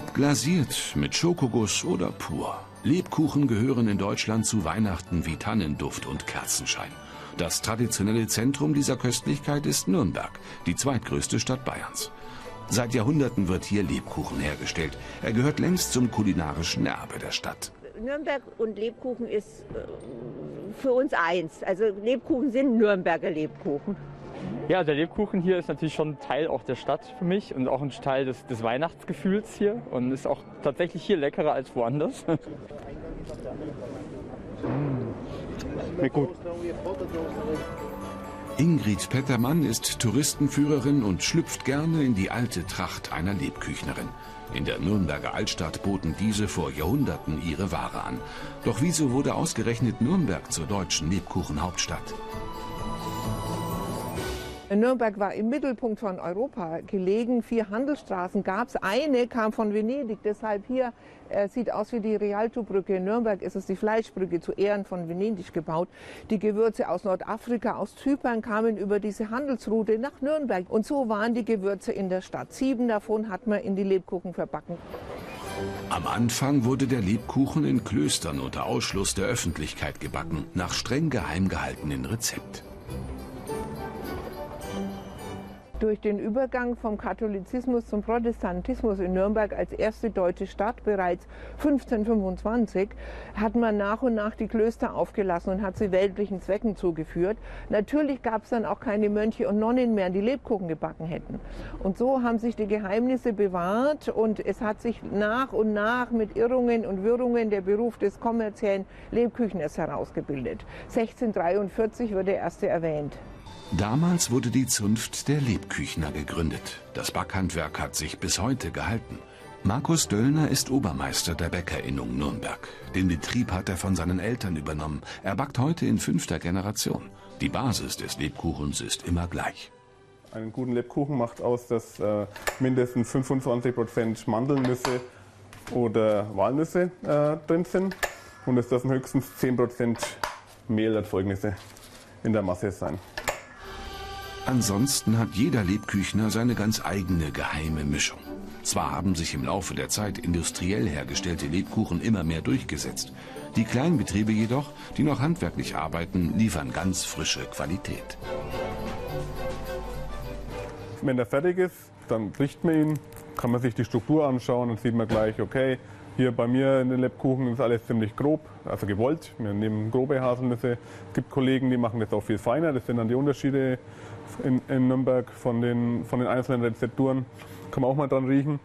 Ob glasiert, mit Schokoguss oder pur. Lebkuchen gehören in Deutschland zu Weihnachten wie Tannenduft und Kerzenschein. Das traditionelle Zentrum dieser Köstlichkeit ist Nürnberg, die zweitgrößte Stadt Bayerns. Seit Jahrhunderten wird hier Lebkuchen hergestellt. Er gehört längst zum kulinarischen Erbe der Stadt. Nürnberg und Lebkuchen ist äh, für uns eins. Also Lebkuchen sind Nürnberger Lebkuchen. Ja, der Lebkuchen hier ist natürlich schon Teil auch der Stadt für mich und auch ein Teil des, des Weihnachtsgefühls hier und ist auch tatsächlich hier leckerer als woanders. mmh. Gut. Ingrid Pettermann ist Touristenführerin und schlüpft gerne in die alte Tracht einer Lebküchnerin. In der Nürnberger Altstadt boten diese vor Jahrhunderten ihre Ware an. Doch wieso wurde ausgerechnet Nürnberg zur deutschen Lebkuchenhauptstadt? Nürnberg war im Mittelpunkt von Europa gelegen. Vier Handelsstraßen gab es. Eine kam von Venedig. Deshalb hier äh, sieht aus wie die Rialto-Brücke. In Nürnberg ist es die Fleischbrücke zu Ehren von Venedig gebaut. Die Gewürze aus Nordafrika, aus Zypern kamen über diese Handelsroute nach Nürnberg. Und so waren die Gewürze in der Stadt. Sieben davon hat man in die Lebkuchen verbacken. Am Anfang wurde der Lebkuchen in Klöstern unter Ausschluss der Öffentlichkeit gebacken, nach streng geheim gehaltenen Rezept. Durch den Übergang vom Katholizismus zum Protestantismus in Nürnberg als erste deutsche Stadt bereits 1525 hat man nach und nach die Klöster aufgelassen und hat sie weltlichen Zwecken zugeführt. Natürlich gab es dann auch keine Mönche und Nonnen mehr, die Lebkuchen gebacken hätten. Und so haben sich die Geheimnisse bewahrt und es hat sich nach und nach mit Irrungen und Wirrungen der Beruf des kommerziellen Lebküchners herausgebildet. 1643 wird der erste erwähnt. Damals wurde die Zunft der Lebküchner gegründet. Das Backhandwerk hat sich bis heute gehalten. Markus Döllner ist Obermeister der Bäckerinnung Nürnberg. Den Betrieb hat er von seinen Eltern übernommen. Er backt heute in fünfter Generation. Die Basis des Lebkuchens ist immer gleich. Einen guten Lebkuchen macht aus, dass äh, mindestens 25% Mandelnüsse oder Walnüsse äh, drin sind und es dürfen höchstens 10% Mehlerzeugnisse in der Masse sein. Ansonsten hat jeder Lebküchner seine ganz eigene geheime Mischung. Zwar haben sich im Laufe der Zeit industriell hergestellte Lebkuchen immer mehr durchgesetzt. Die Kleinbetriebe jedoch, die noch handwerklich arbeiten, liefern ganz frische Qualität. Wenn er fertig ist, dann riecht man ihn, kann man sich die Struktur anschauen und sieht man gleich, okay, hier bei mir in den Lebkuchen ist alles ziemlich grob, also gewollt. Wir nehmen grobe Haselnüsse. Es gibt Kollegen, die machen das auch viel feiner. Das sind dann die Unterschiede in, in Nürnberg von den, von den einzelnen Rezepturen. Kann man auch mal dran riechen.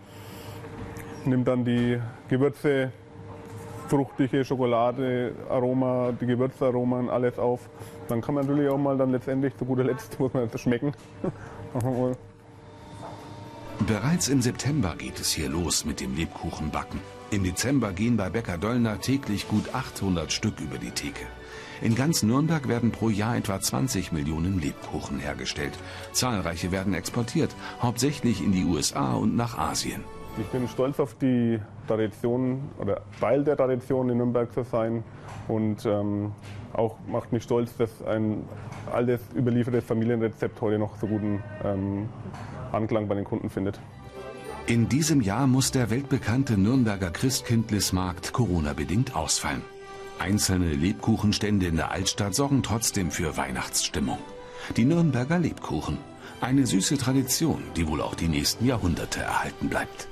Nimmt dann die Gewürze, fruchtige Schokolade, Aroma, die Gewürzaromen, alles auf. Dann kann man natürlich auch mal dann letztendlich, zu guter Letzt, muss man das schmecken. Bereits im September geht es hier los mit dem Lebkuchenbacken. Im Dezember gehen bei Bäcker Döllner täglich gut 800 Stück über die Theke. In ganz Nürnberg werden pro Jahr etwa 20 Millionen Lebkuchen hergestellt. Zahlreiche werden exportiert, hauptsächlich in die USA und nach Asien. Ich bin stolz auf die Tradition oder Teil der Tradition in Nürnberg zu sein und ähm, auch macht mich stolz, dass ein altes überliefertes Familienrezept heute noch so guten ähm, Anklang bei den Kunden findet. In diesem Jahr muss der weltbekannte Nürnberger Christkindlesmarkt Corona-bedingt ausfallen. Einzelne Lebkuchenstände in der Altstadt sorgen trotzdem für Weihnachtsstimmung. Die Nürnberger Lebkuchen. Eine süße Tradition, die wohl auch die nächsten Jahrhunderte erhalten bleibt.